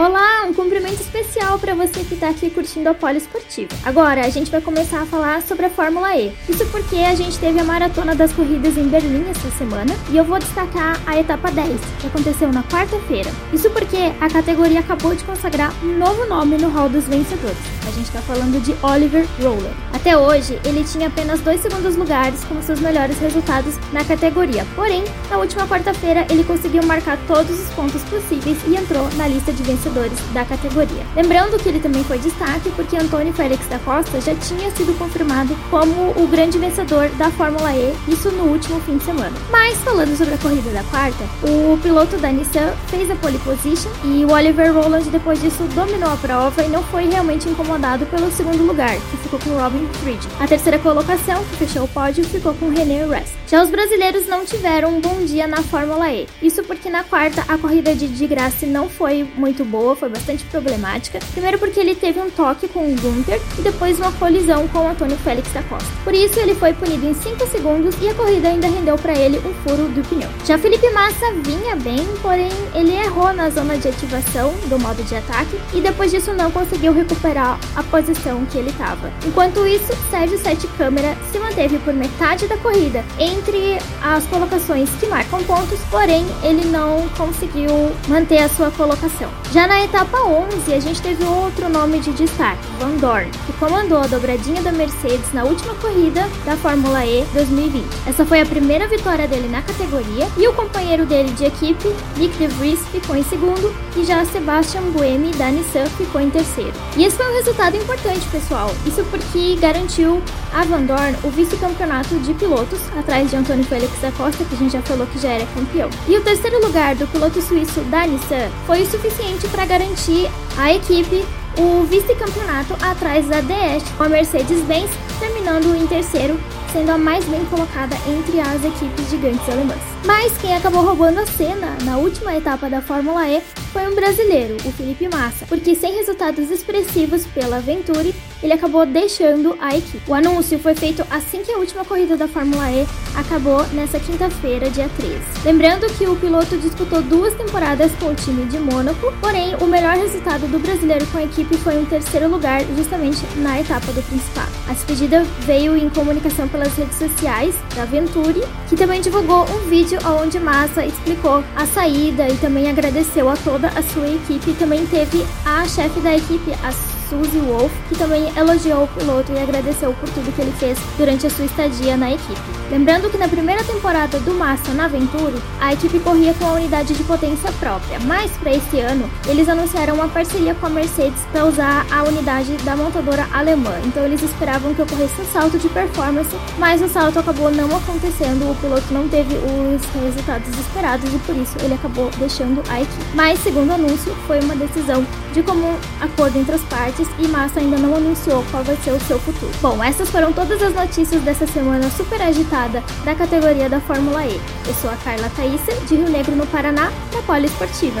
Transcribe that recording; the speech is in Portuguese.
Olá, um cumprimento especial para você que está aqui curtindo a Poliesportiva. Agora, a gente vai começar a falar sobre a Fórmula E. Isso porque a gente teve a maratona das corridas em Berlim essa semana e eu vou destacar a etapa 10, que aconteceu na quarta-feira. Isso porque a categoria acabou de consagrar um novo nome no hall dos vencedores. A gente está falando de Oliver Roller. Até hoje, ele tinha apenas dois segundos lugares como seus melhores resultados na categoria. Porém, na última quarta-feira, ele conseguiu marcar todos os pontos possíveis e entrou na lista de vencedores da categoria. Lembrando que ele também foi destaque porque Antônio Félix da Costa já tinha sido confirmado como o grande vencedor da Fórmula E, isso no último fim de semana. Mas falando sobre a corrida da quarta, o piloto da Nissan fez a pole position e o Oliver Rowland depois disso dominou a prova e não foi realmente incomodado pelo segundo lugar, que ficou com Robin Fridge. A terceira colocação, que fechou o pódio, ficou com René Rest. Já os brasileiros não tiveram um bom dia na Fórmula E. Isso porque na quarta a corrida de de não foi muito boa, foi bastante problemática. Primeiro porque ele teve um toque com o Gunther e depois uma colisão com o Antônio Félix da Costa. Por isso ele foi punido em 5 segundos e a corrida ainda rendeu para ele um furo do pneu. Já Felipe Massa vinha bem, porém ele errou na zona de ativação do modo de ataque e depois disso não conseguiu recuperar a posição que ele estava. Enquanto isso, Sérgio Sete Câmara se manteve por metade da corrida entre as colocações que marcam pontos, porém ele não conseguiu manter a sua colocação. Já na etapa 11, a gente teve outro nome de destaque, Van Dorn, que comandou a dobradinha da Mercedes na última corrida da Fórmula E 2020. Essa foi a primeira vitória dele na categoria e o companheiro dele de equipe, Nick De Vries, ficou em segundo e já Sebastian Buemi da Nissan ficou em terceiro. E esse foi um resultado importante, pessoal. Isso porque garantiu a Van Dorn o vice-campeonato de pilotos, atrás de Antônio Félix da Costa, que a gente já falou que já era campeão. E o terceiro lugar do piloto suíço da Nissan foi o suficiente para garantir à equipe o vice-campeonato atrás da DS, com a Mercedes-Benz terminando em terceiro, sendo a mais bem colocada entre as equipes gigantes alemãs. Mas quem acabou roubando a cena na última etapa da Fórmula E foi um brasileiro, o Felipe Massa, porque sem resultados expressivos pela Venturi, ele acabou deixando a equipe. O anúncio foi feito assim que a última corrida da Fórmula E acabou nessa quinta-feira, dia 13. Lembrando que o piloto disputou duas temporadas com o time de Mônaco, porém o melhor resultado do brasileiro com a equipe foi um terceiro lugar justamente na etapa do Principado. A despedida veio em comunicação pelas redes sociais da Venturi, que também divulgou um vídeo onde Massa explicou a saída e também agradeceu a toda a sua equipe. Também teve a chefe da equipe, a Suzy Wolf, que também elogiou o piloto e agradeceu por tudo que ele fez durante a sua estadia na equipe. Lembrando que na primeira temporada do Massa na Venturi, a equipe corria com a unidade de potência própria, mas para esse ano eles anunciaram uma parceria com a Mercedes para usar a unidade da montadora alemã. Então eles esperavam que ocorresse um salto de performance, mas o salto acabou não acontecendo, o piloto não teve os resultados esperados e por isso ele acabou deixando a equipe. Mas segundo o anúncio, foi uma decisão de comum acordo entre as partes e Massa ainda não anunciou qual vai ser o seu futuro. Bom, essas foram todas as notícias dessa semana super agitada da categoria da Fórmula E. Eu sou a Carla Thaísa, de Rio Negro, no Paraná, da Poliesportiva.